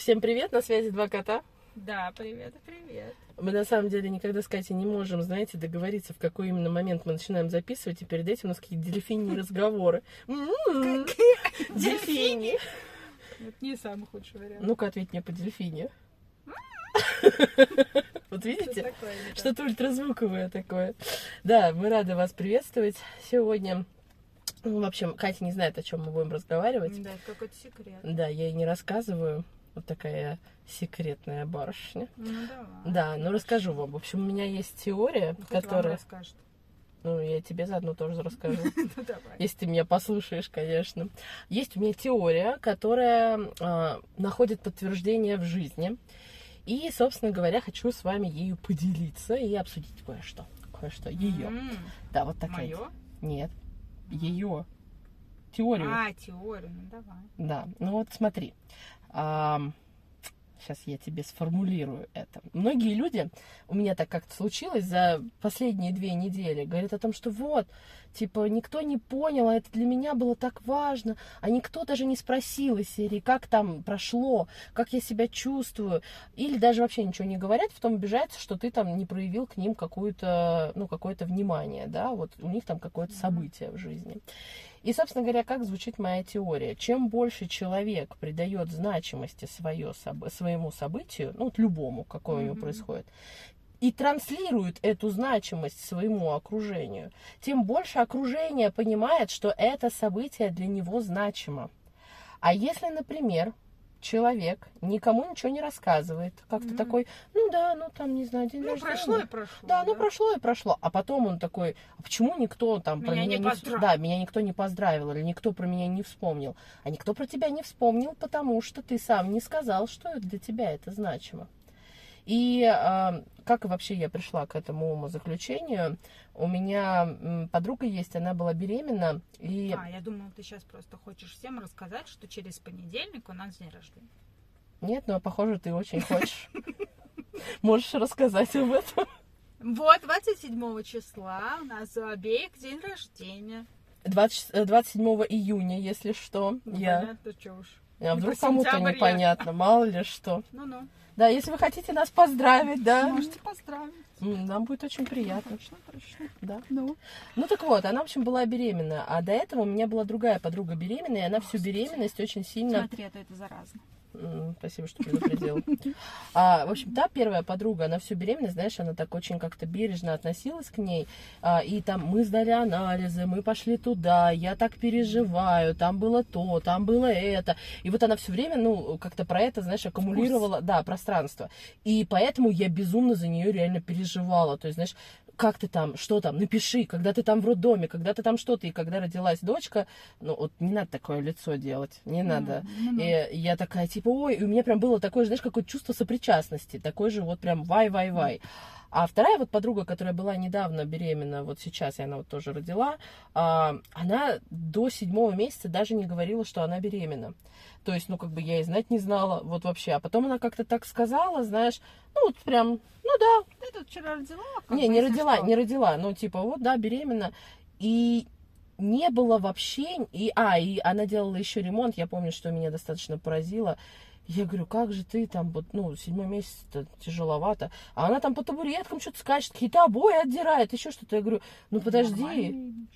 Всем привет, на связи два кота. Да, привет, привет. Мы на самом деле никогда с Катей не можем, знаете, договориться, в какой именно момент мы начинаем записывать, и перед этим у нас какие-то дельфиньи разговоры. М-м-м. Дельфини. Это не самый худший вариант. Ну-ка, ответь мне по дельфине. Вот видите? Что-то ультразвуковое такое. Да, мы рады вас приветствовать сегодня. Ну, в общем, Катя не знает, о чем мы будем разговаривать. Да, это какой-то секрет. Да, я ей не рассказываю. Вот такая секретная барышня. Ну, давай. Да, ну расскажу вам. В общем, у меня есть теория, вам которая... расскажет. Ну, я тебе заодно тоже расскажу. Ну. Если ты меня послушаешь, конечно. Есть у меня теория, которая а, находит подтверждение в жизни. И, собственно говоря, хочу с вами ею поделиться и обсудить кое-что. Кое-что. Ее. М, Да, вот такая. Моё? Нет. Ее. Теорию. А, теорию, ну давай. Да, ну вот смотри. Сейчас я тебе сформулирую это. Многие люди, у меня так как-то случилось за последние две недели, говорят о том, что вот, типа, никто не понял, а это для меня было так важно, а никто даже не спросил из серии, как там прошло, как я себя чувствую, или даже вообще ничего не говорят, потом обижаются, что ты там не проявил к ним какую-то, ну, какое-то внимание, да, вот у них там какое-то событие в жизни. И, собственно говоря, как звучит моя теория? Чем больше человек придает значимости свое, своему событию, ну, вот любому, какое у него происходит, и транслирует эту значимость своему окружению, тем больше окружение понимает, что это событие для него значимо. А если, например, человек никому ничего не рассказывает, как-то Мгм. такой, ну да, ну там, не знаю, день Ну, рождения. прошло и прошло. Да, ну прошло и прошло. А потом он такой, а почему никто там про Меня меня не не... поздравил. Да, меня никто не поздравил, или никто про меня не вспомнил. А никто про тебя не вспомнил, потому что ты сам не сказал, что для тебя это значимо. И а, как вообще я пришла к этому умозаключению? У меня подруга есть, она была беременна, и... А, я думала, ты сейчас просто хочешь всем рассказать, что через понедельник у нас день рождения. Нет, ну, похоже, ты очень хочешь. Можешь рассказать об этом? Вот, 27 числа у нас у обеих день рождения. 20 э, 27 июня, если что. Ну, Я... понятно, чё уж. А вдруг кому-то непонятно, мало ли что. Ну-ну. Да, если вы хотите нас поздравить, да, Можете поздравить. нам будет очень приятно. Точно, точно. Да. Ну. Ну так вот, она, в общем, была беременна, а до этого у меня была другая подруга беременная, и она всю беременность очень сильно... Смотри, это, это заразно. Спасибо, что предупредил. А, в общем, та первая подруга, она всю беременность, знаешь, она так очень как-то бережно относилась к ней. А, и там мы сдали анализы, мы пошли туда, я так переживаю, там было то, там было это. И вот она все время, ну, как-то про это, знаешь, аккумулировала, да, пространство. И поэтому я безумно за нее реально переживала. То есть, знаешь, как ты там, что там, напиши, когда ты там в роддоме, когда ты там что-то. И когда родилась дочка, ну, вот не надо такое лицо делать, не надо. Ну-ну. И я такая, типа, ой, и у меня прям было такое, знаешь, какое-то чувство сопричастности, такое же вот прям вай-вай-вай. А вторая вот подруга, которая была недавно беременна, вот сейчас и она вот тоже родила, а, она до седьмого месяца даже не говорила, что она беременна. То есть, ну, как бы я и знать не знала, вот вообще. А потом она как-то так сказала, знаешь, ну, вот прям, ну да, Ты тут вчера родила? не, не родила, что. не родила. Ну, типа, вот, да, беременна. И не было вообще... И, а, и она делала еще ремонт. Я помню, что меня достаточно поразило. Я говорю, как же ты там, вот, ну, седьмой месяц тяжеловато. А она там по табуреткам что-то скачет, какие-то обои отдирает, еще что-то. Я говорю, ну, подожди. Нормально.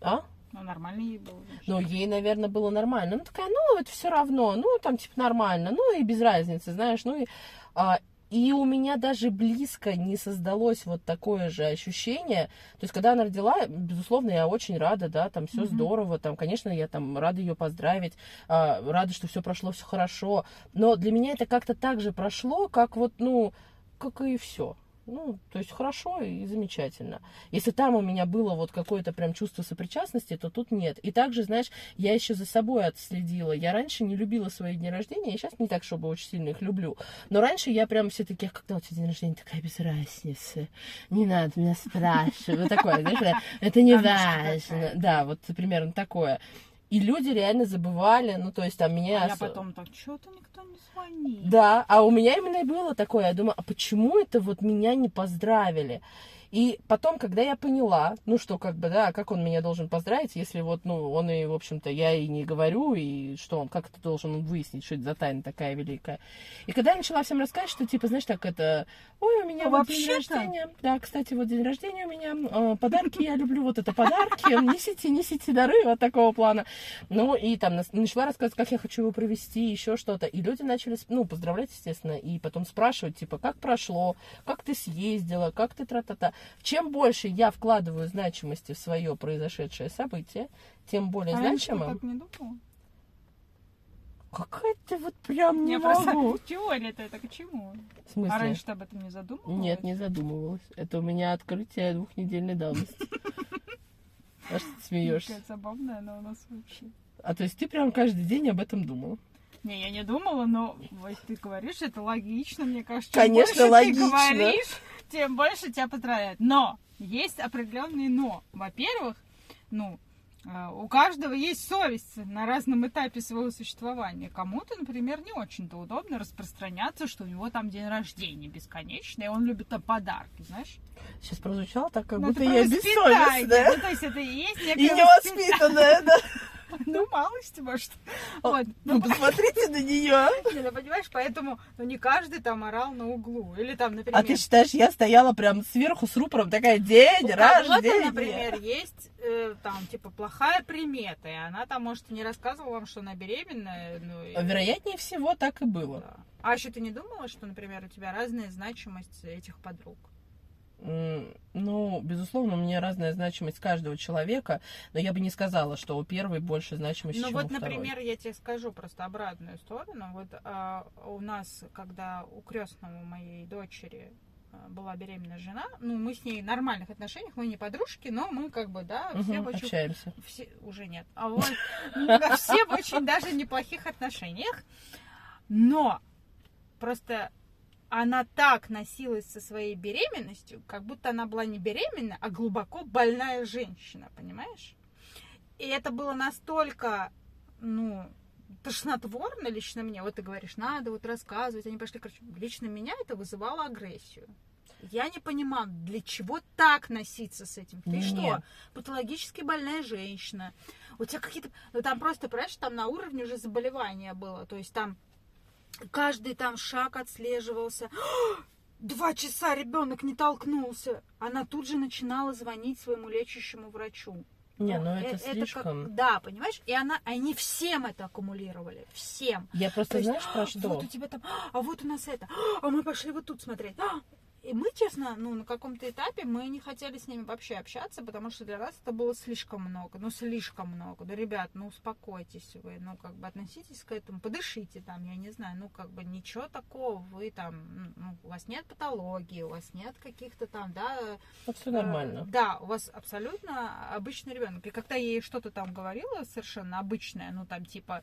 А? Ну, нормально ей было. Ну, ей, наверное, было нормально. Ну, такая, ну, это все равно, ну, там, типа, нормально, ну, и без разницы, знаешь, ну, и, а, и у меня даже близко не создалось вот такое же ощущение. То есть, когда она родила, безусловно, я очень рада, да, там все Мгм. здорово, там, конечно, я там рада ее поздравить, а, рада, что все прошло, все хорошо. Но для меня это как-то так же прошло, как вот, ну, как и все. Ну, то есть хорошо и замечательно. Если там у меня было вот какое-то прям чувство сопричастности, то тут нет. И также, знаешь, я еще за собой отследила. Я раньше не любила свои дни рождения, я сейчас не так, чтобы очень сильно их люблю. Но раньше я прям все таки когда у тебя день рождения, такая без разницы. Не надо меня спрашивать. Вот такое, знаешь, это не важно. Да, вот примерно такое. И люди реально забывали, ну, то есть там меня... А я потом так, что-то никто не звонит. да, а у меня именно и было такое. Я думаю, а почему это вот меня не поздравили? И потом, когда я поняла, ну что, как бы, да, как он меня должен поздравить, если вот, ну, он и, в общем-то, я и не говорю, и что он, как это должен он выяснить, что это за тайна такая великая. И когда я начала всем рассказывать, что, типа, знаешь, так это, ой, у меня Ну, вот день рождения, да, кстати, вот день рождения у меня, э, подарки, я люблю вот это подарки, несите, несите дары, вот такого плана. Ну, и там начала рассказывать, как я хочу его провести, еще что-то. И люди начали, ну, поздравлять, естественно, и потом спрашивать, типа, как прошло, как ты съездила, как ты тра-та-та. Чем больше я вкладываю значимости в свое произошедшее событие, тем более А значимым. так не думала? Какая ты вот прям не Я могу. просто теория-то это к чему? В смысле? А раньше ты об этом не задумывалась? Нет, не задумывалась. Это у меня открытие двухнедельной давности. А что ты смеешься? Забавная она у нас вообще. А то есть ты прям каждый день об этом думал? Не, я не думала, но ты говоришь, это логично, мне кажется. Конечно, логично. ты говоришь, тем больше тебя поздравляют. Но есть определенные но. Во-первых, ну, э, у каждого есть совесть на разном этапе своего существования. Кому-то, например, не очень-то удобно распространяться, что у него там день рождения бесконечный, и он любит там подарки, знаешь? Сейчас прозвучало так, как Ну, будто я бессовестная. Ну, то есть это и есть И некое невоспитанная, да? Ну, малость, может. Вот. Ну, посмотрите на нее. Не, ну, понимаешь, поэтому ну, не каждый там орал на углу. Или там, например... А ты считаешь, я стояла прям сверху с рупором, такая, день кого-то, рождения. например, есть э, там, типа, плохая примета, и она там, может, не рассказывала вам, что она беременная. Ну, и- Вероятнее всего, так и было. А еще ты не думала, что, например, у тебя разная значимость этих подруг? Ну, безусловно, у меня разная значимость каждого человека, но я бы не сказала, что у первой больше значимости, Ну чем вот, у второй. например, я тебе скажу просто обратную сторону. Вот а, у нас, когда у крестного моей дочери а, была беременная жена, ну, мы с ней в нормальных отношениях, мы не подружки, но мы как бы, да, все в очень... общаемся. Все, уже нет. А вот все в очень даже неплохих отношениях. Но просто она так носилась со своей беременностью, как будто она была не беременна, а глубоко больная женщина, понимаешь? И это было настолько, ну, тошнотворно лично мне. Вот ты говоришь, надо вот рассказывать, они пошли, короче, лично меня это вызывало агрессию. Я не понимаю, для чего так носиться с этим? Ты Не. что, патологически больная женщина? У тебя какие-то... Ну, там просто, понимаешь, там на уровне уже заболевания было. То есть там каждый там шаг отслеживался. Два часа ребенок не толкнулся. Она тут же начинала звонить своему лечащему врачу. Не, Ну, ну это э- как- слишком. да, понимаешь? И она, они всем это аккумулировали. Всем. Я То просто есть, знаешь про что? Вот у тебя там, а вот у нас это, а мы пошли вот тут смотреть. А, И мы, честно, ну, на каком-то этапе мы не хотели с ними вообще общаться, потому что для нас это было слишком много. Ну, слишком много. Да, ребят, ну, успокойтесь вы, ну, как бы относитесь к этому, подышите там, я не знаю, ну, как бы ничего такого, вы там, ну, у вас нет патологии, у вас нет каких-то там, да, Ну, все Э, нормально. Да, у вас абсолютно обычный ребенок. И когда я ей что-то там говорила совершенно обычное, ну там типа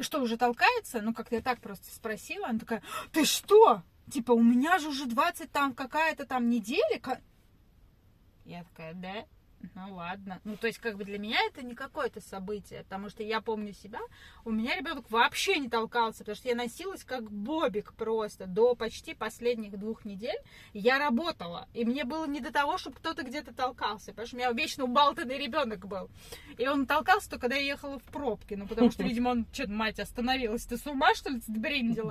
что уже толкается, ну как-то я так просто спросила, она такая, ты что? Типа, у меня же уже 20 там какая-то там неделя. ка-». Я такая, да? Ну ладно. Ну, то есть, как бы для меня это не какое-то событие, потому что я помню себя, у меня ребенок вообще не толкался, потому что я носилась как бобик просто до почти последних двух недель. Я работала, и мне было не до того, чтобы кто-то где-то толкался, потому что у меня вечно убалтанный ребенок был. И он толкался только когда я ехала в пробке, ну, потому что, видимо, он, что-то, мать, остановилась. Ты с ума, что ли, ты?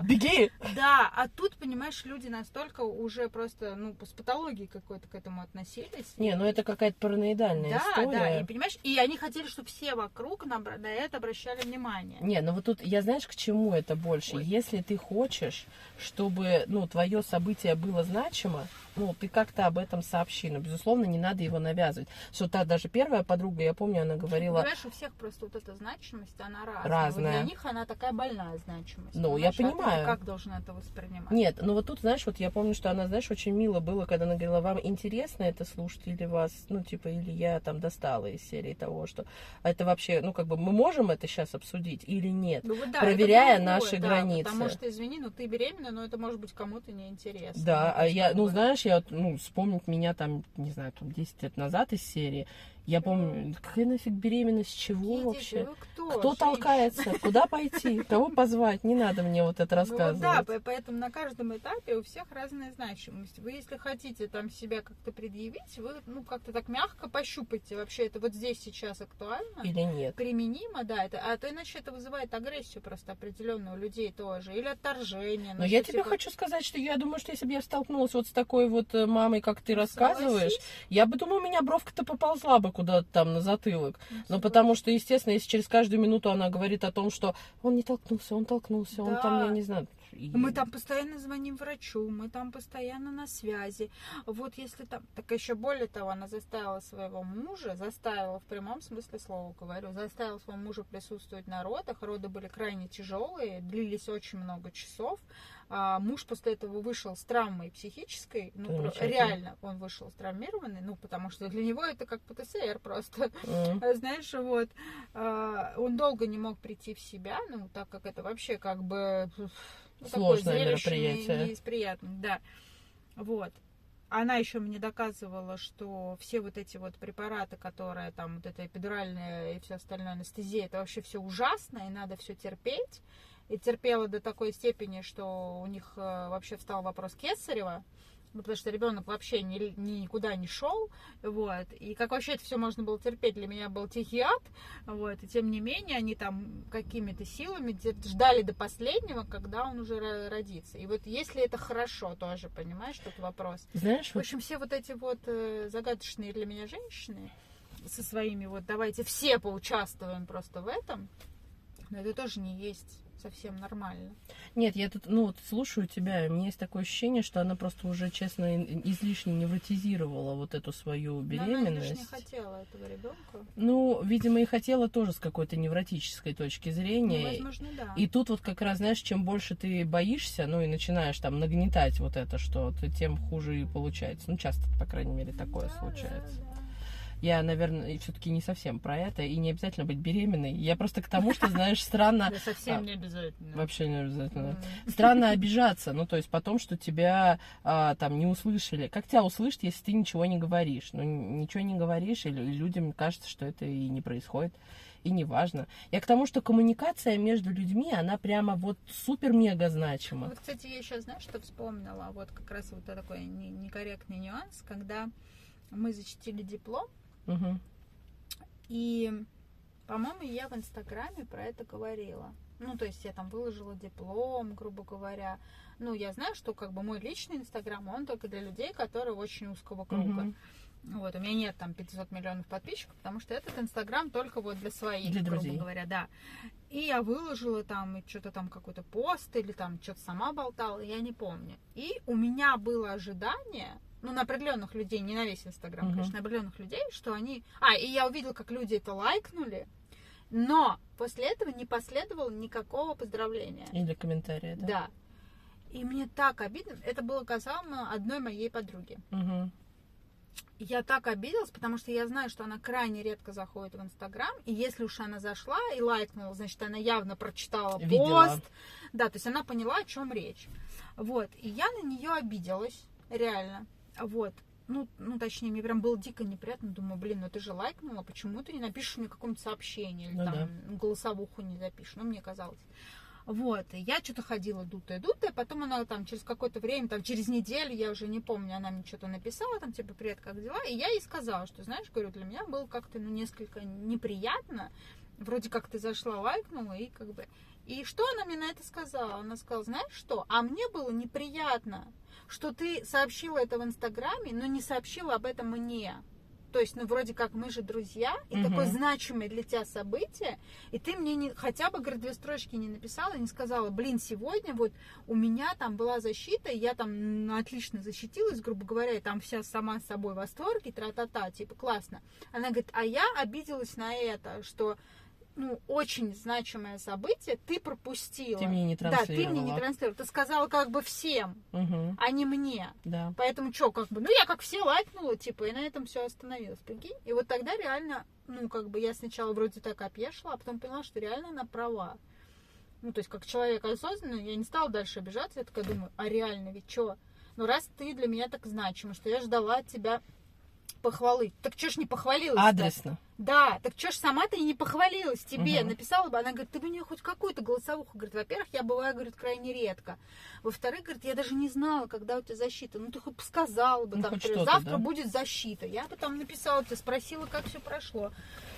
Беги! Да, а тут, понимаешь, люди настолько уже просто, ну, с патологией какой-то к этому относились. Не, ну это какая-то параноидальная Да, история. да, и понимаешь, и они хотели, чтобы все вокруг на, на это обращали внимание. Не, ну вот тут я знаешь, к чему это больше? Ой. Если ты хочешь, чтобы, ну, твое событие было значимо, ну, ты как-то об этом сообщи. Но, безусловно, не надо его навязывать. Что та даже первая подруга, я помню, она говорила, Понимаешь, у всех просто вот эта значимость, она разная. Разная. Вот для них она такая больная значимость. Ну, я понимаешь? А ты понимаю. как должен это воспринимать? Нет, ну вот тут, знаешь, вот я помню, что она, знаешь, очень мило было, когда она говорила, вам интересно это слушать или вас, ну, типа, или я там достала из серии того, что это вообще, ну, как бы мы можем это сейчас обсудить или нет? Ну, вот да, проверяя это другое, наши да, границы. Потому что, извини, ну ты беременна, но это может быть кому-то неинтересно. Да, Ну, а я, ну, бы- знаешь, я, ну, вспомнить меня там, не знаю, там, 10 лет назад из серии, Я помню, какая нафиг беременность, чего Едете, вообще? кто? Кто толкается? Куда пойти? Кого позвать? Не надо мне вот это Ну, да, рассказывать. по- поэтому на каждом этапе у всех разная значимость. Вы, если хотите там себя как-то предъявить, вы ну как-то так мягко пощупайте вообще это вот здесь сейчас актуально. Или нет? применимо, да, это, а то иначе это вызывает агрессию просто определенную у людей тоже, или отторжение. Но ну, я тебе типа, хочу сказать, что я думаю, что если бы я столкнулась вот с такой вот э, мамой, как ты рассказываешь, согласись, я бы думаю, у меня бровка-то поползла бы куда-то там на затылок. ну, потому что, естественно, если через каждую минуту она говорит о том, что он не толкнулся, он толкнулся, он там, Да. я не знаю. И- Мы там постоянно звоним врачу, мы там постоянно на связи. Вот если там... Так еще более того, она заставила своего мужа, заставила в прямом смысле слова говорю, заставила своего мужа присутствовать на родах. Роды были крайне тяжелые, длились очень много часов. А муж после этого вышел с травмой психической. Ну, реально он вышел с травмированный, ну, потому что для него это как ПТСР просто. А, Знаешь, вот а, он долго не мог прийти в себя, ну, так как это вообще как бы ну, такое Сложное не- мероприятие. не из приятных, да. Вот. Она еще мне доказывала, что все вот эти вот препараты, которые там, вот эта эпидуральная и все остальное анестезия, это вообще все ужасно, и надо все терпеть. И терпела до такой степени, что у них э, вообще встал вопрос Кесарева, ну, потому что ребенок вообще ни, никуда не шел, вот, и как вообще это все можно было терпеть, для меня был тихий ад, вот, и тем не менее они там какими-то силами ждали до последнего, когда он уже ро- родится. И вот если это хорошо тоже, понимаешь, тут вопрос. Знаешь, В вот общем, все вот эти вот э, загадочные для меня женщины со своими вот давайте все поучаствуем просто в этом, но это тоже не есть совсем нормально. Нет, я тут, ну, вот слушаю тебя, у меня есть такое ощущение, что она просто уже, честно, излишне невротизировала вот эту свою Но она не беременность. хотела этого ребенка. Ну, видимо, и хотела тоже с какой-то невротической точки Ну, зрения. возможно, да. И тут вот как раз, знаешь, чем больше ты боишься, ну и начинаешь там нагнетать вот это, что ты тем хуже и получается. Ну, часто, по крайней мере, такое Да, случается. да, да. Я, наверное, все-таки не совсем про это, и не обязательно быть беременной. Я просто к тому, что, знаешь, странно, Да, совсем не обязательно. вообще не обязательно. Странно обижаться, ну, то есть потом, что тебя а, там не услышали. Как тебя услышат, если ты ничего не говоришь? Ну, ничего не говоришь, или людям кажется, что это и не происходит, и не важно. Я к тому, что коммуникация между людьми, она прямо вот супер-мега значима. Вот, кстати, я сейчас, знаешь, что вспомнила? Вот как раз вот такой не- некорректный нюанс, когда мы защитили диплом, Мгм. и, по-моему, я в Инстаграме про это говорила. Ну, то есть я там выложила диплом, грубо говоря. Ну, я знаю, что как бы мой личный Инстаграм, он только для людей, которые очень узкого круга. Мгм. Вот, у меня нет там 500 миллионов подписчиков, потому что этот Инстаграм только вот для своих, Для грубо друзей. говоря, да. И я выложила там что-то там какой-то пост или там что-то сама болтала, я не помню. И у меня было ожидание, ну, на определенных людей, не на весь Инстаграм, Мгм. конечно, на определенных людей, что они... А, и я увидела, как люди это лайкнули, но после этого не последовало никакого поздравления. Или комментарии, да? Да. И мне так обидно. Это было касаемо одной моей подруги. Мгм. Я так обиделась, потому что я знаю, что она крайне редко заходит в Инстаграм, и если уж она зашла и лайкнула, значит, она явно прочитала Видела. пост. Да, то есть она поняла, о чем речь. Вот, и я на нее обиделась, реально. Вот. Ну, ну, точнее, мне прям было дико неприятно. Думаю, блин, ну ты же лайкнула, почему ты не напишешь мне какое-нибудь сообщение или Ну там да. голосовуху не запишешь? Ну, мне казалось. Вот, и я что-то ходила дутая, дутая, потом она там через какое-то время, там через неделю, я уже не помню, она мне что-то написала, там типа, привет, как дела? И я ей сказала, что, знаешь, говорю, для меня было как-то, ну, несколько неприятно, вроде как ты зашла, лайкнула, и как бы... И что она мне на это сказала? Она сказала, знаешь что, а мне было неприятно, что ты сообщила это в Инстаграме, но не сообщила об этом мне. То есть, ну, вроде как мы же друзья, и Мгм. такое значимое для тебя событие, и ты мне не, хотя бы, говорит, две строчки не написала, не сказала, блин, сегодня вот у меня там была защита, и я там ну, отлично защитилась, грубо говоря, и там вся сама с собой в восторге, тра-та-та, типа, классно. Она говорит, а я обиделась на это, что ну, очень значимое событие ты пропустила. Ты мне не Да, ты мне не транслировала. транслировала. Ты сказала как бы всем, Мгм. а не мне. Да. Поэтому что, как бы, ну я как все лайкнула, типа, и на этом все остановилось, прикинь. И вот тогда реально, ну, как бы я сначала вроде так опешила, а потом поняла, что реально она права. Ну, то есть, как человек осознанный, я не стала дальше обижаться, я такая думаю, а реально ведь что? Ну, раз ты для меня так значима, что я ждала от тебя похвалы. Так что ж не похвалилась? Адресно. Да, так что ж сама ты не похвалилась тебе, Мгм. написала бы, она говорит, ты бы мне хоть какую-то голосовуху, говорит, во-первых, я бываю, говорит, крайне редко, во-вторых, говорит, я даже не знала, когда у тебя защита, ну ты хоть бы сказала бы, Ну, там, например, завтра да. будет защита, я бы там написала тебе, спросила, как все прошло,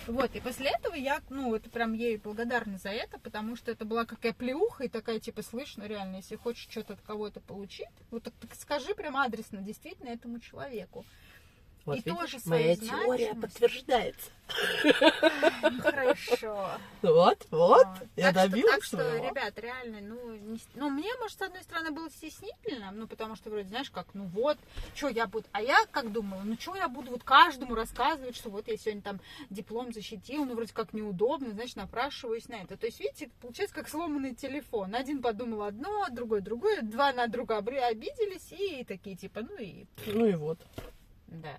вот, и после этого я, ну, это прям ей благодарна за это, потому что это была какая плеуха и такая, типа, слышь, ну реально, если хочешь что-то от кого-то получить, вот так, так скажи прям адресно, действительно, этому человеку. Вот И видишь, тоже моя теория подтверждается. Ну, Хорошо. Вот, вот, Вот. я добилась так что, ребят, реально, ну, ну, мне, может, с одной стороны, было стеснительно, ну, потому что, вроде, знаешь, как, ну, вот, что я буду, а я как думала, ну, что я буду вот каждому рассказывать, что вот я сегодня там диплом защитил, ну, вроде как неудобно, значит, напрашиваюсь на это. То есть, видите, получается, как сломанный телефон. Один подумал одно, другой другое, два на друга обиделись и такие, типа, ну, и Ну и вот. да.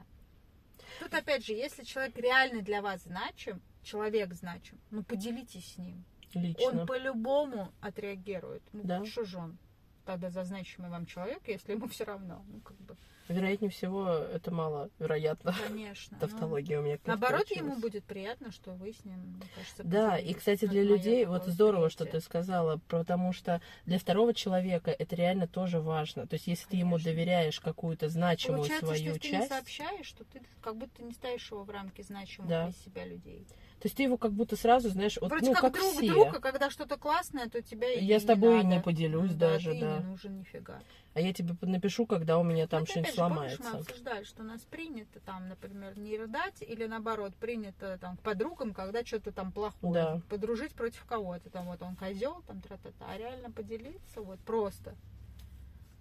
Тут опять же, если человек реально для вас значим, человек значим, ну поделитесь с ним. Лично. Он по-любому отреагирует. Ну, Да. что же он тогда за значимый вам человек, если ему все равно? Ну, как бы, Вероятнее всего, это мало вероятно. конечно. ну, Тавтология у меня наоборот, ему будет приятно, что вы с ним, мне кажется, Да, и, кстати, Вот для людей, вот здорово, что ты сказала, потому что для второго человека это реально тоже важно. То есть, если ты ему доверяешь какую-то значимую Получается, что свою если ты не часть, сообщаешь, что ты как будто не ставишь его в рамки значимых для себя людей. То есть ты его как будто сразу, знаешь, вот, Вроде ну, как, как друг все. друга, когда что-то классное, то тебя и Я с не тобой надо. не поделюсь Ну даже, ты да. не нужен нифига. А я тебе напишу, когда у меня там Ну, что-нибудь опять же, помнишь, сломается. мы обсуждали, что у нас принято там, например, не рыдать, или наоборот, принято там к подругам, когда что-то там плохое. Да. Подружить против кого-то. Там вот он козел, там тра-та-та. А реально поделиться, вот просто.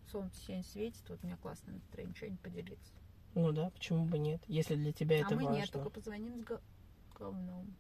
Солнце сегодня светит, вот у меня классное настроение, что-нибудь поделиться. Ну да, почему бы нет, если для тебя это а мы важно. нет, только позвоним с го- говном.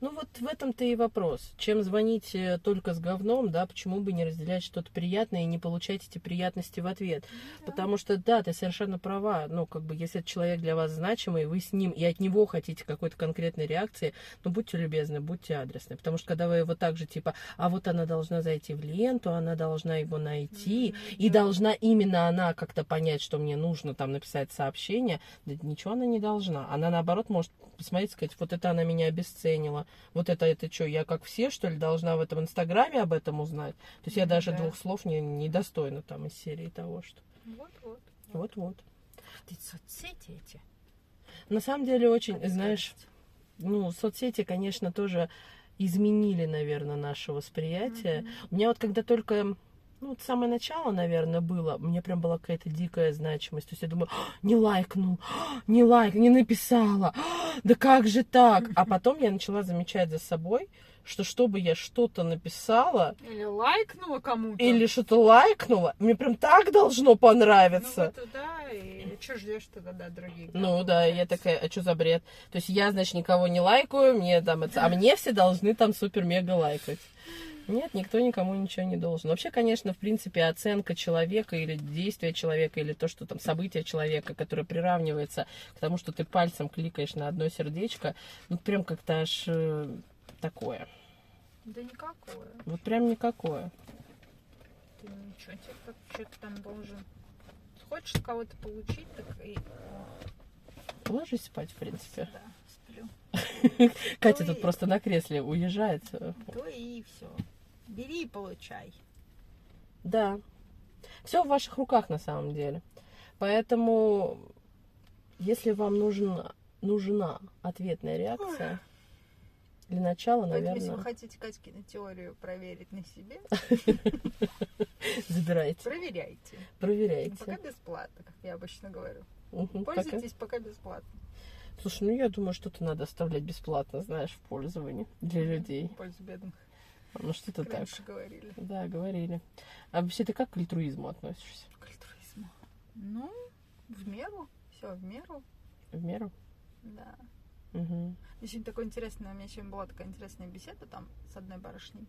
Ну вот в этом-то и вопрос. Чем звонить э, только с говном, да, почему бы не разделять что-то приятное и не получать эти приятности в ответ? Да. Потому что, да, ты совершенно права. Ну, как бы, если этот человек для вас значимый, вы с ним и от него хотите какой-то конкретной реакции, ну, будьте любезны, будьте адресны. Потому что, когда вы его так же, типа, а вот она должна зайти в ленту, она должна его найти, Мгм, и да. должна именно она как-то понять, что мне нужно там написать сообщение, да ничего она не должна. Она, наоборот, может посмотреть, сказать, вот это она меня обесценила, вот это, это что, я как все, что ли, должна в этом инстаграме об этом узнать? То есть я даже да. двух слов не, не достойна там из серии того, что... Вот-вот. Вот-вот. Ты соцсети эти. На самом деле очень, Скорость. знаешь, ну, соцсети, конечно, тоже изменили, наверное, наше восприятие. Мгм. У меня вот когда только, ну, вот самое начало, наверное, было, мне прям была какая-то дикая значимость. То есть я думаю, «А, не лайкнул, а, не лайк, не написала, а, да как же так? А потом я начала замечать за собой, что чтобы я что-то написала Или лайкнула кому-то. или что-то лайкнула, мне прям так должно Ну понравиться. вот, да, и что ждешь тогда других? Ну да, я такая, а что за бред? То есть я, значит, никого не лайкаю, мне там это, а мне все должны там супер-мега лайкать. Нет, никто никому ничего не должен. Вообще, конечно, в принципе, оценка человека или действия человека, или то, что там событие человека, которое приравнивается к тому, что ты пальцем кликаешь на одно сердечко, ну прям как-то аж э, такое. Да никакое. Вот прям никакое. Ты ничего, тебе как что-то там должен. Хочешь кого-то получить, так и... Ложись спать, в принципе. Да, сплю. Катя Ну тут просто на кресле уезжает. То и все. Бери и получай. Да. Все в ваших руках на самом деле. Поэтому, если вам нужен, нужна ответная реакция, для начала, Поэтому, если вы наверное, хотите Катькину теорию проверить на себе, забирайте, проверяйте. Проверяйте. пока бесплатно, как я обычно говорю. Пользуйтесь пока бесплатно. Слушай, ну я думаю, что-то надо оставлять бесплатно, знаешь, в пользовании для людей. В пользу бедных. Ну что-то так. раньше говорили. Да, говорили. А вообще ты как к альтруизму относишься? К альтруизму. Ну, в меру. Все в меру. В меру? Да. Угу. Очень такой интересный, у меня сегодня была такая интересная беседа там с одной барышней.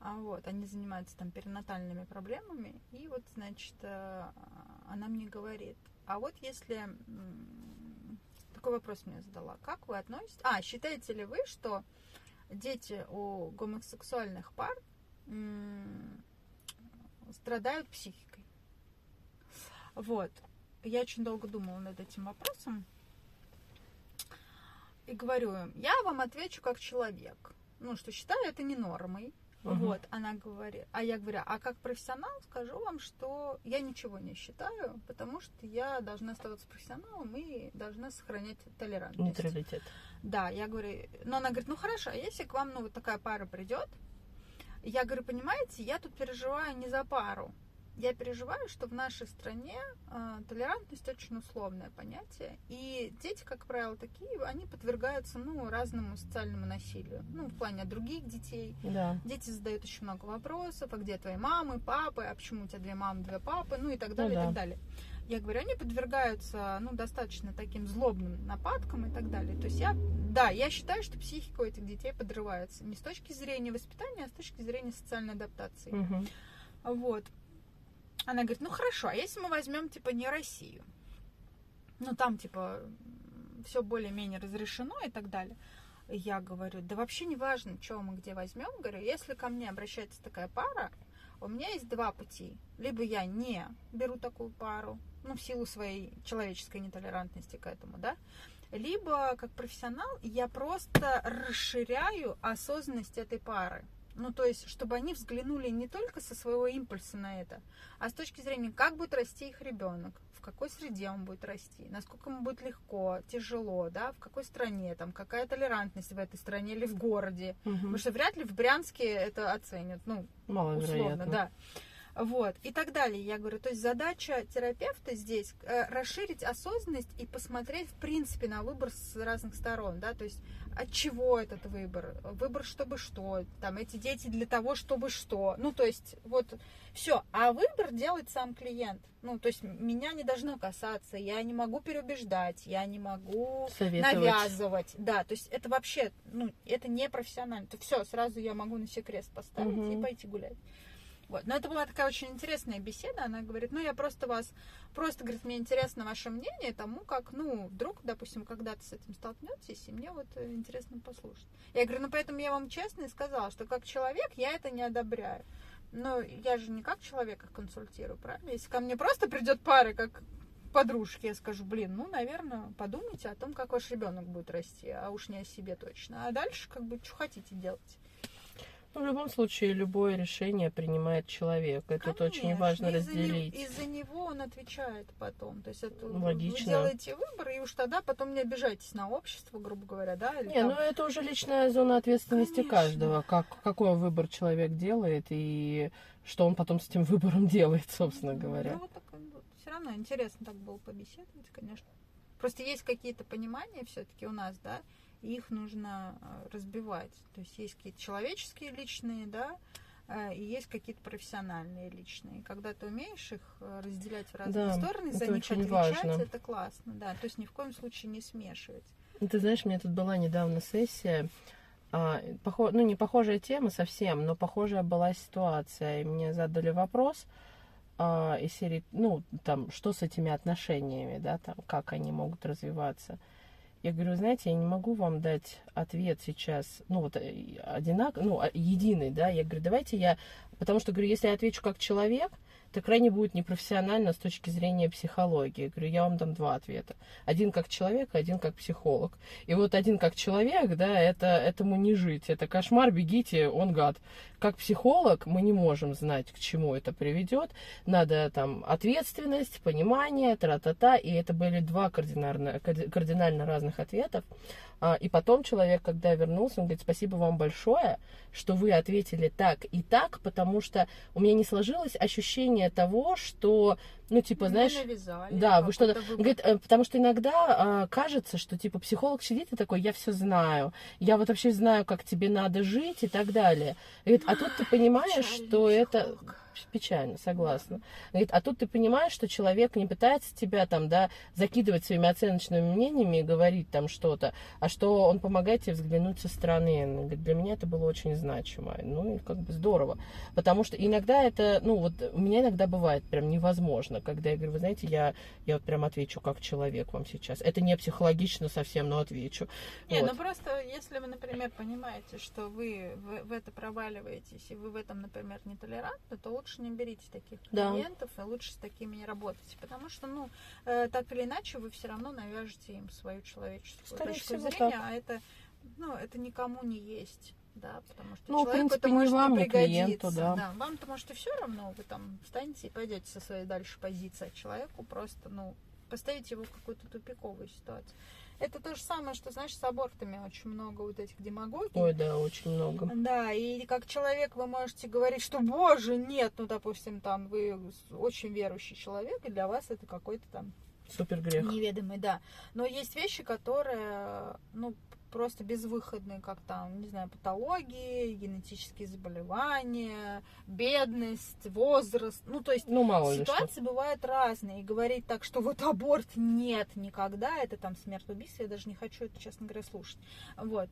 А вот, они занимаются там перинатальными проблемами. И вот, значит, э, она мне говорит, а вот если... Такой вопрос мне задала. Как вы относитесь... А, считаете ли вы, что дети у гомосексуальных пар страдают психикой? Вот. я очень долго думала над этим вопросом. И говорю им, я вам отвечу как человек. Ну, что считаю это не нормой. Мгм. Вот, она говорит, а я говорю, а как профессионал скажу вам, что я ничего не считаю, потому что я должна оставаться профессионалом и должна сохранять толерантность. Нейтралитет. Да, я говорю, но она говорит, ну хорошо, а если к вам ну вот такая пара придет, я говорю, понимаете, я тут переживаю не за пару, я переживаю, что в нашей стране э, толерантность очень условное понятие, и дети, как правило, такие, они подвергаются ну разному социальному насилию, ну в плане от других детей, Да. Дети задают очень много вопросов, а где твои мамы, папы, а почему у тебя две мамы, две папы, ну и так далее, да. и так далее. Я говорю, они подвергаются, ну, достаточно таким злобным нападкам и так далее. То есть я, да, я считаю, что психика у этих детей подрывается. Не с точки зрения воспитания, а с точки зрения социальной адаптации. Мгм. Вот. Она говорит, ну хорошо, а если мы возьмем, типа, не Россию? Ну, там, типа, все более-менее разрешено и так далее. Я говорю, да вообще не важно, что мы где возьмем. Говорю, если ко мне обращается такая пара, у меня есть два пути. Либо я не беру такую пару, ну, в силу своей человеческой нетолерантности к этому, да, либо как профессионал я просто расширяю осознанность этой пары. Ну, то есть, чтобы они взглянули не только со своего импульса на это, а с точки зрения, как будет расти их ребенок, в какой среде он будет расти, насколько ему будет легко, тяжело, да, в какой стране, там, какая толерантность в этой стране или в городе. Мгм. Потому что вряд ли в Брянске это оценят, ну, условно, да. Вот, и так далее. Я говорю, то есть задача терапевта здесь э, расширить осознанность и посмотреть, в принципе, на выбор с разных сторон, да, то есть от чего этот выбор, выбор чтобы что, там, эти дети для того, чтобы что, ну, то есть, вот, все, а выбор делает сам клиент, ну, то есть, меня не должно касаться, я не могу переубеждать, я не могу Советовать. навязывать, да, то есть, это вообще, ну, это не профессионально, то все, сразу я могу на себе крест поставить Мгм. и пойти гулять. Вот. Но это была такая очень интересная беседа. Она говорит, ну я просто вас, просто, говорит, мне интересно ваше мнение тому, как, ну, вдруг, допустим, когда-то с этим столкнетесь, и мне вот э, интересно послушать. Я говорю, ну поэтому я вам честно и сказала, что как человек я это не одобряю. Но я же не как человек их консультирую, правильно? Если ко мне просто придет пара, как подружки, я скажу, блин, ну, наверное, подумайте о том, как ваш ребенок будет расти, а уж не о себе точно. А дальше, как бы, что хотите делать. Ну, в любом случае, любое решение принимает человек. Это тут очень Конечно, важно из-за него- разделить. Из-за него он отвечает потом. То есть это вы- Логично. вы делаете выбор, и уж тогда потом не обижайтесь на общество, грубо говоря, да? Или Не, там- ну это уже личная зона ответственности Конечно. каждого, как, какой выбор человек делает и что он потом с этим выбором делает, собственно говоря. Ну, вот так, все равно интересно так было побеседовать, конечно. Просто есть какие-то понимания все-таки у нас, да, и их нужно э, разбивать. То есть есть какие-то человеческие личные, да, э, и есть какие-то профессиональные личные. Когда ты умеешь их э, разделять в разные Да, стороны, за них отвечать, важно. это классно, да. То есть ни в коем случае не смешивать. Ну, Ты знаешь, у меня тут была недавно сессия, а, похо- ну не похожая тема совсем, но похожая была ситуация. И мне задали вопрос а, из серии, ну там, что с этими отношениями, да, там, как они могут развиваться. Я говорю, знаете, я не могу вам дать ответ сейчас, ну вот одинак, ну а- единый, да. Я говорю, давайте я, потому что говорю, если я отвечу как человек, это крайне будет непрофессионально с точки зрения психологии. Я говорю, я вам дам два ответа. Один как человек, один как психолог. И вот один как человек, да, это этому не жить. Это кошмар, бегите, он гад. Как психолог мы не можем знать, к чему это приведет. Надо там ответственность, понимание, тра-та-та. И это были два кардинально, карди- кардинально разных ответов. А, И потом человек, когда вернулся, он говорит, спасибо вам большое, что вы ответили так и так, потому что у меня не сложилось ощущение того, что, ну, типа, Ну, знаешь, навязали, да, вы что-то... Говорит, э, потому что иногда а, кажется, что, типа, психолог сидит и такой, я все знаю, я вот вообще знаю, как тебе надо жить и так далее. Говорит, а тут ты понимаешь, что это... Печально, согласна. Говорит, а тут ты понимаешь, что человек не пытается тебя там, да, закидывать своими оценочными мнениями и говорить там что-то, а что он помогает тебе взглянуть со стороны. Он говорит, для меня это было очень значимо. Ну и как бы здорово. Потому что иногда это, ну вот у меня иногда бывает прям невозможно, когда я говорю, вы знаете, я, я вот прям отвечу как человек вам сейчас. Это не психологично совсем, но отвечу. Не, Вот. ну просто если вы, например, понимаете, что вы в, в это проваливаетесь, и вы в этом, например, нетолерантны, то лучше лучше не берите таких Да. клиентов и лучше с такими не работайте. Потому что, ну, э, так или иначе, вы все равно навяжете им свою человеческую Скорее точку всего, зрения, так. а это, ну, это никому не есть. Да, потому что Ну, человеку принципе, это может вам, не клиенту, пригодиться. да. Вам-то, может, и все равно, вы там встанете и пойдете со своей дальше позиции, а человеку просто, ну, поставите его в какую-то тупиковую ситуацию. Это то же самое, что, знаешь, с абортами очень много вот этих демагогий. Ой, да, очень много. Да, и как человек вы можете говорить, что, боже, нет, ну, допустим, там, вы очень верующий человек, и для вас это какой-то там Супер грех. неведомый, да. Но есть вещи, которые, ну, просто безвыходные, как там, не знаю, патологии, генетические заболевания, бедность, возраст. Ну, то есть Ну, мало. Ситуации бывают разные. И говорить так, что вот аборт нет никогда, это там смерть убийства, я даже не хочу это, честно говоря, слушать. Вот.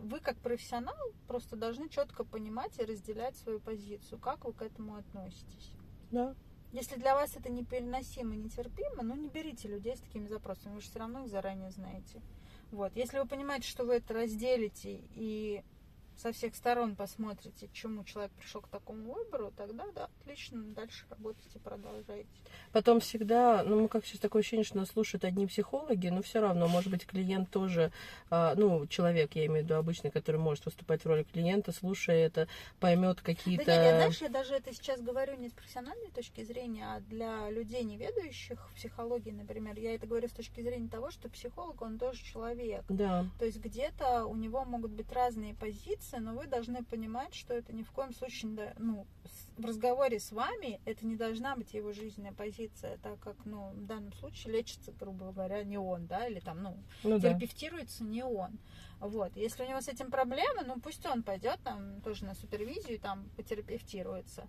Вы как профессионал просто должны четко понимать и разделять свою позицию. Как вы к этому относитесь? Да. Если для вас это непереносимо, нетерпимо, ну не берите людей с такими запросами, вы же все равно их заранее знаете. Вот. Если вы понимаете, что вы это разделите и со всех сторон посмотрите, к чему человек пришел к такому выбору, тогда да, отлично, дальше работайте, продолжайте. Потом всегда, ну, мы как сейчас такое ощущение, что нас слушают одни психологи, но все равно, может быть, клиент тоже, а, ну, человек, я имею в виду обычный, который может выступать в роли клиента, слушая это, поймет какие-то... Да нет, я, знаешь, я даже это сейчас говорю не с профессиональной точки зрения, а для людей, не ведающих в психологии, например. Я это говорю с точки зрения того, что психолог, он тоже человек. Да, То есть где-то у него могут быть разные позиции, но вы должны понимать, что это ни в коем случае, да, ну, в разговоре с вами это не должна быть его жизненная позиция, так как, ну, в данном случае лечится, грубо говоря, не он, да, или там, ну, ну да. терапевтируется не он. Вот. Если у него с этим проблемы, ну пусть он пойдет там тоже на супервизию и там потерапевтируется.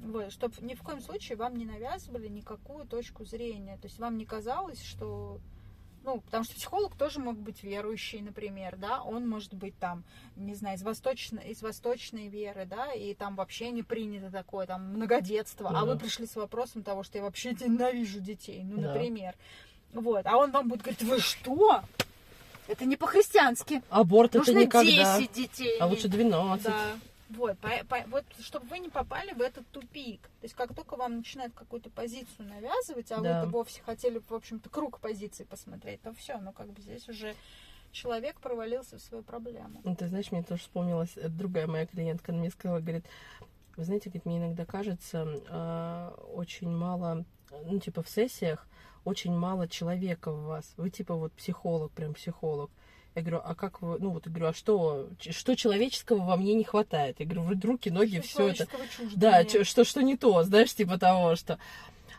Вот, чтобы ни в коем случае вам не навязывали никакую точку зрения. То есть вам не казалось, что ну, потому что психолог тоже мог быть верующий, например, да, он может быть там, не знаю, из восточной, из восточной веры, да, и там вообще не принято такое, там, многодетство, а Да. вы пришли с вопросом того, что я вообще ненавижу детей, ну, Да. например. Вот, а он вам будет говорить, вы что? Это не по-христиански. Аборт это Нужно никогда. 10 детей. А лучше 12. Да. Вот, по- по- вот, чтобы вы не попали в этот тупик. То есть, как только вам начинают какую-то позицию навязывать, а Да. вы-то вовсе хотели, в общем-то, круг позиций посмотреть, то все, ну, как бы здесь уже человек провалился в свою проблему. Ну, Ты знаешь, мне тоже вспомнилась э, другая моя клиентка, она мне сказала, говорит, вы знаете, говорит, мне иногда кажется, э, очень мало, ну, типа, в сессиях очень мало человека в вас. Вы, типа, вот психолог, прям психолог. Я говорю, а как вы, ну, вот, я говорю, а что, что человеческого во мне не хватает? Я говорю, руки, ноги, все это. Чуждо Да, что, что не то, знаешь, типа того, что...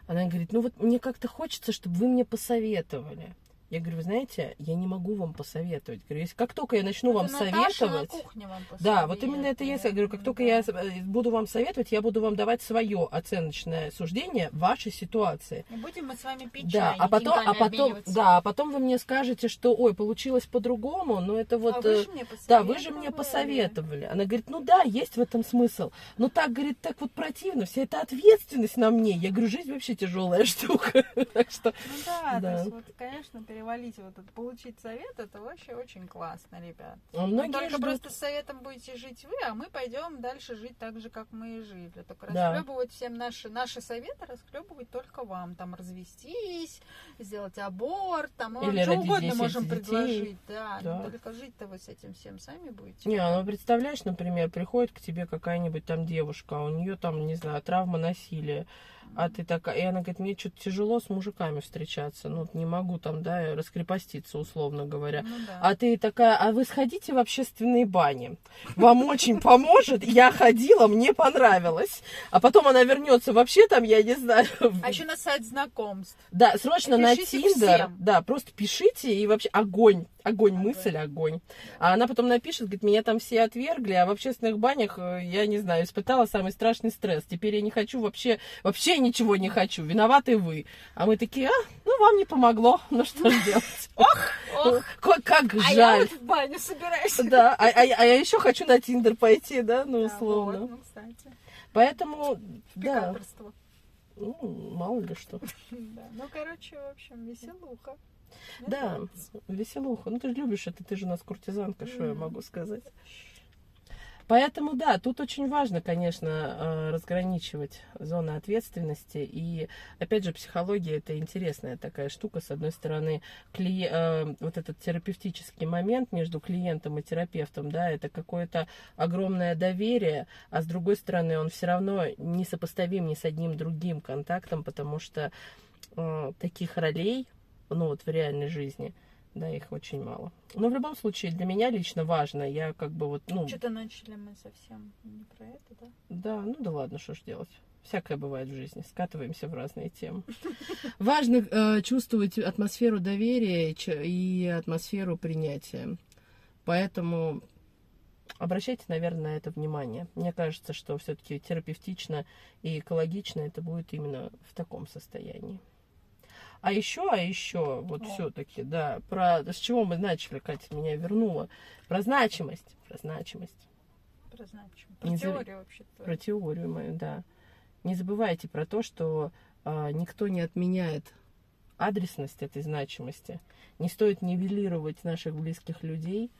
Она говорит, ну вот мне как-то хочется, чтобы вы мне посоветовали. Я говорю, вы знаете, я не могу вам посоветовать. Говорю, если как только я начну вам Это Наташа советовать... на кухне вам Да, вот именно это и. Я говорю, как только я э, буду вам советовать, я буду вам давать свое оценочное суждение вашей ситуации. Не будем мы с вами пить Да, чай, а потом, а потом, да, а потом вы мне скажете, что, ой, получилось по-другому, но это вот, а вы э, же мне да, вы же мне посоветовали. посоветовали. Она говорит, ну да, есть в этом смысл. Но так, говорит, так вот противно, вся эта ответственность на мне. Я говорю, жизнь вообще тяжелая штука. Так что, Ну да, Да. то есть вот, конечно, перевалить вот это, получить совет, это вообще очень классно, ребят. а Но многие только ждут. просто с советом будете жить вы, а мы пойдем дальше жить так же, как мы и жили. Только Да. расхлебывать всем наши, наши советы, расхлебывать только вам. Там развестись, сделать аборт, там мы вам Или что угодно 10 можем детей. предложить. Да, Да. но только жить-то вы с этим всем сами будете. Не, ну представляешь, например, приходит к тебе какая-нибудь там девушка, а у нее там, не знаю, травма насилия, а ты такая, и она говорит, мне что-то тяжело с мужиками встречаться, ну, не могу там, да, раскрепоститься, условно говоря. Ну да. А ты такая, а вы сходите в общественные бани. Вам очень поможет. Я ходила, мне понравилось. А потом она вернется вообще там, я не знаю. А еще на сайт знакомств. Да, срочно на Тиндер. Да, просто пишите и вообще огонь. Огонь, Огонь. мысль, огонь. А она потом напишет, говорит, меня там все отвергли, а в общественных банях, э, я не знаю, испытала самый страшный стресс. Теперь я не хочу вообще, вообще ничего не хочу. Виноваты вы. А мы такие, а, ну вам не помогло. Ну что ж делать? Ох, Как как а я жаль. вот в баню собираюсь. Да, а, а- а я еще хочу на Тиндер пойти, да, ну, условно. вот, ну, кстати. Поэтому, да, ну, мало ли что. Да. Ну, короче, в общем, веселуха. Мне Да, нравится. веселуха. Ну, ты же любишь это, ты же у нас куртизанка, что я могу сказать. Поэтому, да, тут очень важно, конечно, э, разграничивать зоны ответственности. И, опять же, психология это интересная такая штука. С одной стороны, клиент, э, вот этот терапевтический момент между клиентом и терапевтом, да, это какое-то огромное доверие, а с другой стороны, он все равно не сопоставим ни с одним другим контактом, потому что э, таких ролей, ну вот в реальной жизни, да, их очень мало. Но в любом случае, для меня лично важно, я как бы вот, ну... Что-то начали мы совсем не про это, да? Да, ну да ладно, что ж делать. Всякое бывает в жизни, скатываемся в разные темы. Важно э, чувствовать атмосферу доверия и атмосферу принятия. Поэтому обращайте, наверное, на это внимание. Мне кажется, что все-таки терапевтично и экологично это будет именно в таком состоянии. А еще, а еще, вот все-таки, да, про с чего мы начали, Катя меня вернула, про значимость, про значимость. Про значимость. Про Не теорию за... вообще-то. Про теорию мою, да. Не забывайте про то, что а, никто не отменяет адресность этой значимости. Не стоит нивелировать наших близких людей.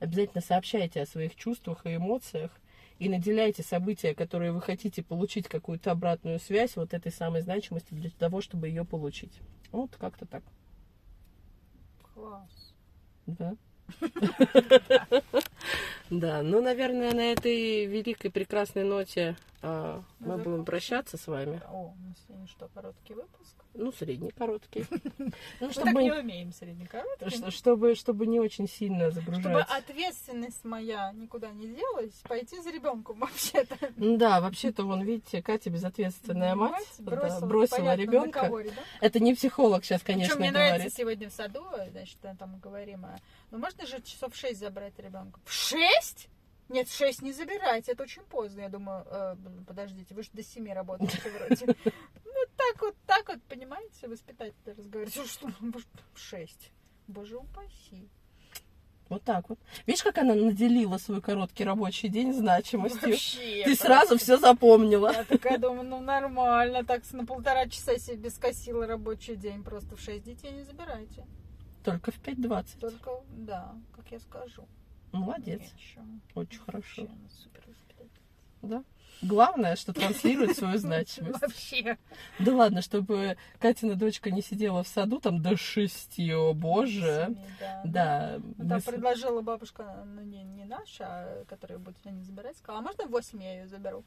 Обязательно сообщайте о своих чувствах и эмоциях и наделяйте события, которые вы хотите получить какую-то обратную связь вот этой самой значимостью для того, чтобы ее получить. Вот как-то так. Класс. Да. Да, ну, наверное, на этой великой прекрасной ноте а, мы будем прощаться с вами. О, у нас сегодня что, короткий выпуск? Ну, средний, короткий. Ну, чтобы так не умеем средний, короткий. Чтобы, чтобы не очень сильно загружать. Чтобы ответственность моя никуда не делась, пойти за ребенком вообще-то. Да, вообще-то, вон, видите, Катя безответственная мать, бросила, ребенка. Это не психолог сейчас, конечно, Причем мне говорит. нравится сегодня в саду, значит, там говорим, а, ну можно же часов в шесть забрать ребенка? В шесть? Нет, в 6 не забирайте, это очень поздно. Я думаю, э, подождите, вы же до 7 работаете вроде. Ну, так вот, так вот, понимаете, воспитатель разговаривает, что в 6. Боже упаси. Вот так вот. Видишь, как она наделила свой короткий рабочий день значимостью? Вообще, Ты сразу все запомнила. Я такая думаю, ну нормально, так на полтора часа себе скосила рабочий день. Просто в 6 детей не забирайте. Только в 5.20. Только, да, как я скажу. Молодец. Очень хорошо. Да. Главное, что транслирует свою значимость. Вообще. Да ладно, чтобы Катина дочка не сидела в саду там до шести, о боже. Да. Ну, там предложила бабушка, ну не, не наша, а которая будет меня не забирать, сказала, а можно в восемь я ее заберу?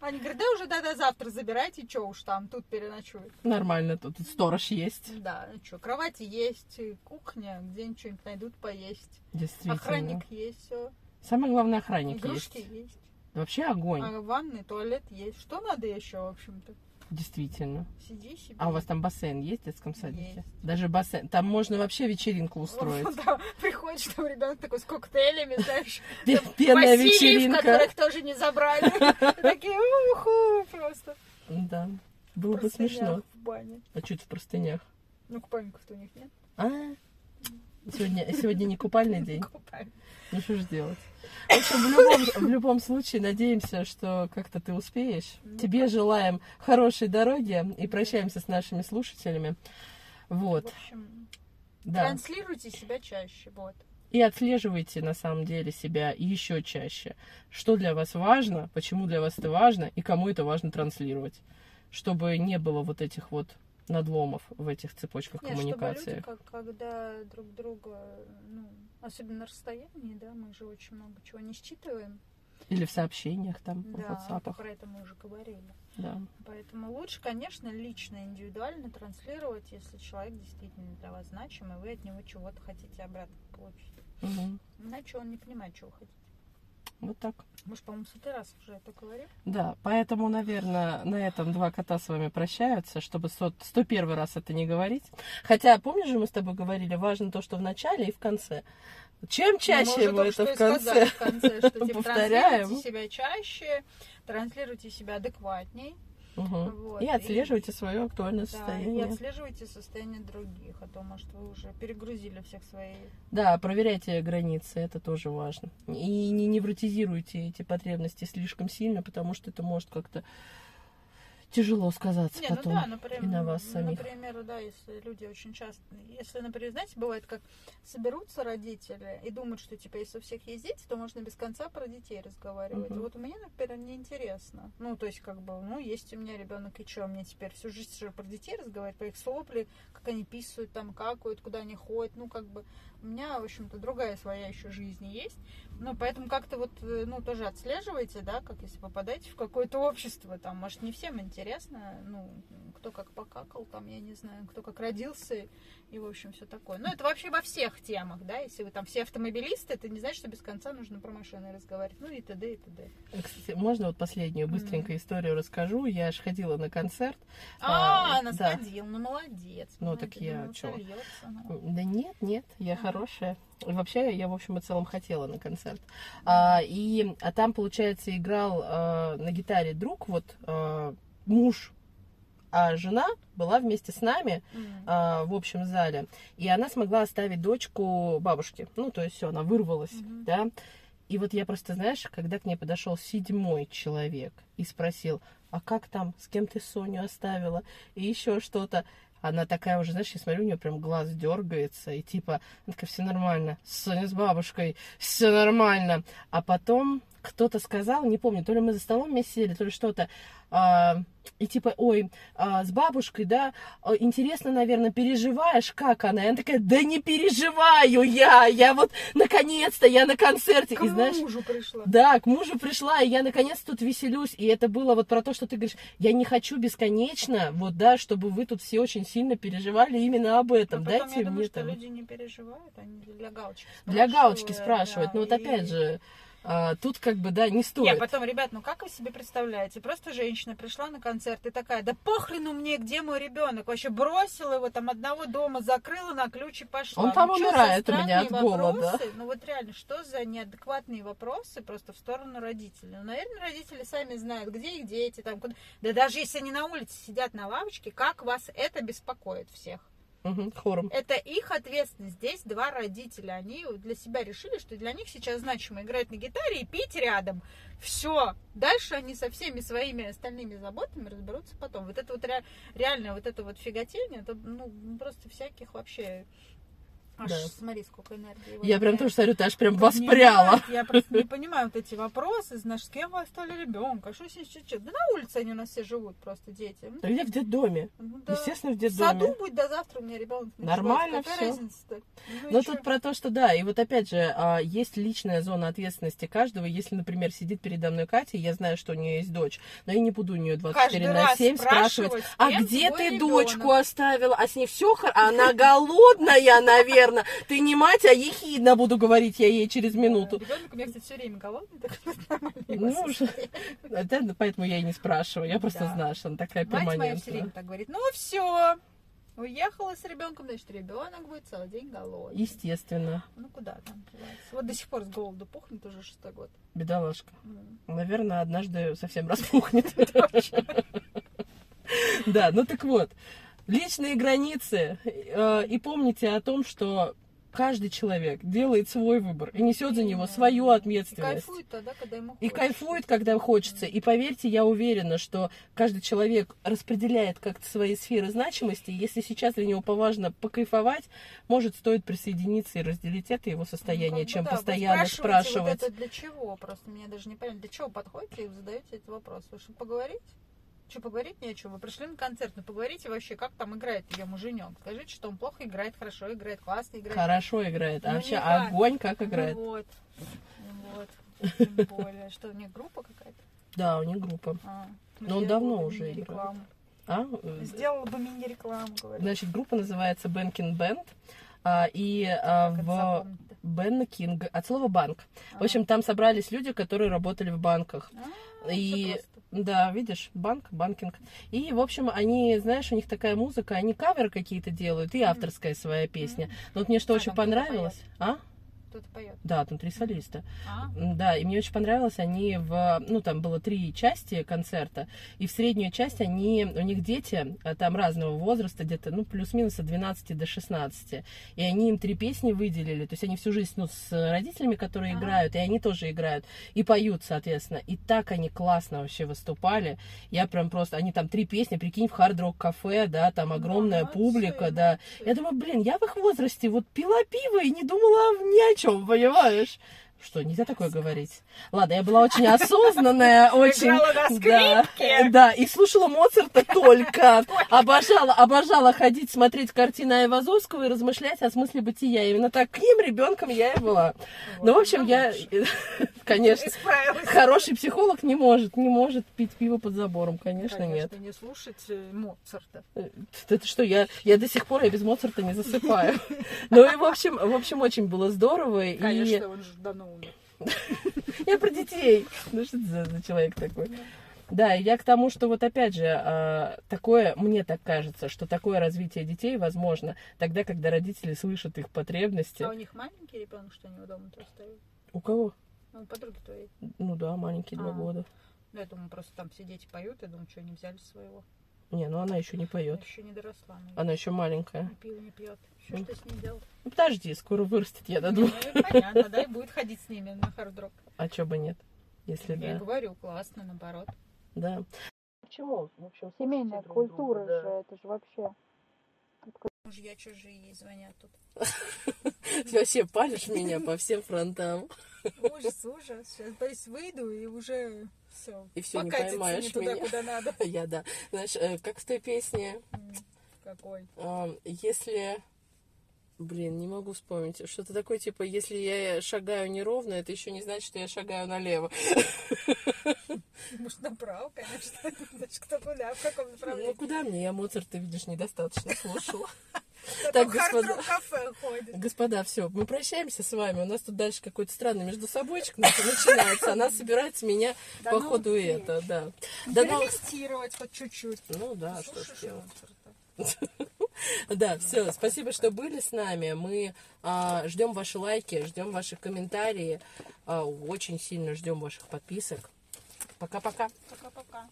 Они говорят, да уже да, да, завтра забирайте, что уж там, тут переночует. Нормально, тут сторож есть. Да, ну что, кровати есть, кухня, где-нибудь что-нибудь найдут поесть. Действительно. Охранник есть, все. Самое главное, охранник Игрушки есть. есть. Вообще огонь. А ванный, туалет есть. Что надо еще, в общем-то? Действительно. Сиди себе. А у вас там бассейн есть в детском садике? Есть. Даже бассейн. Там можно вообще вечеринку устроить. Да, приходишь, там ребенок такой с коктейлями, знаешь. Пенная вечеринка. которых тоже не забрали. Такие, уху, просто. Да. Было бы смешно. в бане. А чуть в простынях? Ну, купальников-то у них нет. А, сегодня, сегодня не купальный день? Купальник. Ну что ж делать? В общем, в любом, в любом случае, надеемся, что как-то ты успеешь. Ну, Тебе желаем хорошей дороги и прощаемся с нашими слушателями. Вот. В общем, Да. транслируйте себя чаще, вот. И отслеживайте на самом деле себя еще чаще. Что для вас важно, почему для вас это важно и кому это важно транслировать. Чтобы не было вот этих вот надломов в этих цепочках Нет, коммуникации. чтобы люди, как, когда друг друга, ну, особенно на расстоянии, да, мы же очень много чего не считываем. Или в сообщениях там, в Да, WhatsApp. про это мы уже говорили. Да. Поэтому лучше, конечно, лично, индивидуально транслировать, если человек действительно для вас значим, и вы от него чего-то хотите обратно получить. Мгм. Иначе он не понимает, чего вы хотите. Вот так. Мы же, по-моему, сотый раз уже это говорили. Да, поэтому, наверное, на этом два кота с вами прощаются, чтобы сто, 101 раз это не говорить. Хотя, помнишь же, мы с тобой говорили, важно то, что в начале и в конце. Чем чаще Ну, мы мы это в конце сказали в конце, что типа, повторяем. транслируйте себя чаще, транслируйте себя адекватней. Мгм. Вот, и и- отслеживайте свое актуальное Да, и состояние. отслеживайте состояние других, а то, может, вы уже перегрузили всех своих. Да, проверяйте границы, это тоже важно. И не невротизируйте эти потребности слишком сильно, потому что это может как-то тяжело сказаться Не, потом. ну да, например, и на вас самих. Например, да, если люди очень часто, если, например, знаете, бывает, как соберутся родители и думают, что, типа, если у всех есть дети, то можно без конца про детей разговаривать. Мгм. Вот у меня, например, неинтересно. Ну, то есть, как бы, ну, есть у меня ребенок, и что, мне теперь всю жизнь же про детей разговаривать, про их сопли, как они писают, там, какают, куда они ходят, ну, как бы, у меня, в общем-то, другая своя еще жизнь есть. Ну, поэтому как-то вот, э, ну, тоже отслеживайте, да, как если попадаете в какое-то общество, там, может, не всем интересно, ну, кто как покакал, там, я не знаю, кто как родился, и, в общем, все такое. Ну, это вообще во всех темах, да, если вы там все автомобилисты, это не значит, что без конца нужно про машины разговаривать, ну, и т.д., и т.д. Кстати, можно вот последнюю быстренькую историю расскажу? Я же ходила на концерт. А, А, она да. сходила, ну, молодец. Ну, так молодец, я сольётся, ну. Да нет, нет, я Ага. Хорошая. И Вообще, я, в общем и целом, хотела на концерт. А, и, а там, получается, играл а, на гитаре друг, вот, а, муж, а жена была вместе с нами а, в общем зале. И она смогла оставить дочку бабушке. Ну, то есть все, она вырвалась, Мгм. да. И вот я просто, знаешь, когда к ней подошел седьмой человек и спросил, а как там, с кем ты Соню оставила, и еще что-то. Она такая уже, знаешь, я смотрю, у нее прям глаз дергается, и типа, она такая, все нормально, Соня с бабушкой, все нормально. А потом кто-то сказал, не помню, то ли мы за столом вместе сидели, то ли что-то, а, и типа, ой, а, с бабушкой, да, а, интересно, наверное, переживаешь, как она? И она такая, да не переживаю я, я вот, наконец-то, я на концерте. К и знаешь, мужу пришла. да, к мужу пришла, и я наконец тут веселюсь. И это было вот про то, что ты говоришь, я не хочу бесконечно, вот да, чтобы вы тут все очень сильно переживали именно об этом. А потом, Дайте я думаю, мне что там. люди не переживают, они для галочки Для галочки спрашивают, спрашивают. да, Ну вот и- опять же, а, тут как бы, да, не стоит. потом, ребят, ну как вы себе представляете? Просто женщина пришла на концерт и такая, да похрену мне, где мой ребенок? Вообще бросила его там одного дома, закрыла на ключ и пошла. Он там Ну, умирает у меня от голода. вопросы? Ну вот реально, что за неадекватные вопросы просто в сторону родителей? Ну, наверное, родители сами знают, где их дети, там, куда... Да даже если они на улице сидят на лавочке, как вас это беспокоит всех? Хором. Это их ответственность. Здесь два родителя. Они для себя решили, что для них сейчас значимо играть на гитаре и пить рядом. Все. Дальше они со всеми своими остальными заботами разберутся потом. Вот это вот ре- реально, вот это вот фиготение, это ну, просто всяких вообще... Аж Да. смотри, сколько энергии. Я прям выделяет. тоже смотрю, ты аж прям Понимаете, воспряла. Я просто не понимаю вот эти вопросы, знаешь, с кем вы оставили ребенка, что сейчас? Да на улице они у нас все живут, просто дети. Да где в детдоме? ну да. Естественно, в В саду детдоме. будет до завтра у меня ребенок. Нормально. Какая всё. разница-то? Ну, Но чё? тут про то, что да, и вот опять же, а, есть личная зона ответственности каждого. Если, например, сидит передо мной Катя, я знаю, что у нее есть дочь, но я не буду у нее 24 Каждый на раз 7 спрашивать, а где ты ребенок?» дочку оставила, а с ней все хорошо, она голодная, наверное. Ты не мать, а ехидно буду говорить я ей через минуту. Ребенок у меня, кстати, все время голодный, так. Ну, уже-. Да, ну, поэтому я и не спрашиваю, я просто Да. знаю, что она такая Мать моя все время перманентная. так говорит, ну все, уехала с ребенком, значит, ребенок будет целый день голодный. Естественно, Ну куда там деваться? Вот до сих пор с голоду пухнет уже шестой год. бедолашка. Ну, Наверное, однажды совсем распухнет. Да, ну так вот, личные границы. э, И помните о том, что каждый человек делает свой выбор и несет за него свою И ответственность. кайфует тогда, когда ему И хочется. кайфует, когда хочется. И поверьте, я уверена, что каждый человек распределяет как-то свои сферы значимости. Если сейчас для него поважно покайфовать, может, стоит присоединиться и разделить это его Ну, состояние, бы чем да, постоянно спрашивать. Вот это для чего? Просто мне даже не понятно, для чего подходите и задаете этот вопрос. Вы что, поговорить? Что, поговорить не о чем? Вы пришли на концерт, ну поговорите вообще, как там играет ее муженек. Скажите, что он плохо играет, хорошо играет, классно играет. Хорошо играет. А Ну, вообще не так. огонь как Ну играет. вот. Ну вот. Тем более. Что, у них группа какая-то? Да, у них группа. А, Но он давно уже играет. А? Сделала бы мини-рекламу, говорю. Значит, группа называется Banking Band. а, И а, в запомнить-то? Бенкинг, от слова банк. В А. общем, там собрались люди, которые работали в банках. А, и-. Да, видишь, банк, банкинг. И, в общем, они, знаешь, у них такая музыка, они каверы какие-то делают, и авторская своя песня. Но вот мне что А, очень понравилось, а? Кто-то поет. Да, там три солиста. А? Да, и мне очень понравилось, они в, ну, там было три части концерта, и в среднюю часть они, у них дети а, там разного возраста, где-то, ну, плюс-минус от 12 до 16, и они им три песни выделили, то есть они всю жизнь, ну, с родителями, которые Ага. играют, и они тоже играют, и поют, соответственно, и так они классно вообще выступали, я прям просто, они там три песни, прикинь, в хард-рок кафе, да, там огромная Молодцы, публика, да, я думаю, блин, я в их возрасте вот пила пиво и не думала ни о чем, понимаешь? Что, нельзя такое говорить? Ладно, я была очень осознанная, очень... Играла на Да, и слушала Моцарта только. Обожала, обожала ходить, смотреть картины Айвазовского и размышлять о смысле бытия. Именно таким ребенком я и была. Ну, в общем, я, конечно, хороший психолог не может, не может пить пиво под забором, конечно, нет. Не слушать э, Моцарта. Это что, я, я до сих пор я без Моцарта не засыпаю. Ну и в общем, в общем, очень было здорово. Конечно, он же давно умер. я про детей. Ну что это за, человек такой? Да, я к тому, что вот опять же, а, такое, мне так кажется, что такое развитие детей возможно тогда, когда родители слышат их потребности. А у них маленький ребенок, что они дома то стоят? У кого? Ну, у подруги твоей. Ну да, маленький, два А. года. Ну, я думаю, просто там все дети поют, я думаю, что они взяли своего. Не, ну она еще не поет. Еще не доросла. наверное. Она еще маленькая. Ни пиво не пьет. Что, что с ней делать? Ну подожди, скоро вырастет, я Ну, думаю. понятно, да, и будет ходить с ними на хард-рок. А чё бы нет? Если Я да. говорю, классно, наоборот. Да. Почему? В общем, Семейная культура же, это же вообще. Мужья чужие ей звонят тут. Ты вообще палишь меня по всем фронтам. Ужас, ужас. Сейчас боюсь, выйду и уже все. И всё, не поймаешь не туда, меня. куда надо. Я, да. Знаешь, э, как в той песне, Какой? если... Блин, не могу вспомнить. Что-то такое, типа, если я шагаю неровно, это еще не значит, что я шагаю налево. Может, направо, конечно. Значит, кто куда, в каком Ну, направлении. куда мне? Я Моцарта, видишь, недостаточно слушала. Так, господа. Господа, все, мы прощаемся с вами. У нас тут дальше какой-то странный между собойчик начинается. Она собирается меня Да по ну, ходу ты. это, да. Да, ну, Перелистировать хоть чуть-чуть. ну да, что ж делать. Да, все, спасибо, что были с нами. Мы а, ждем ваши лайки, ждем ваши комментарии, а, очень сильно ждем ваших подписок. Пока-пока. Пока-пока.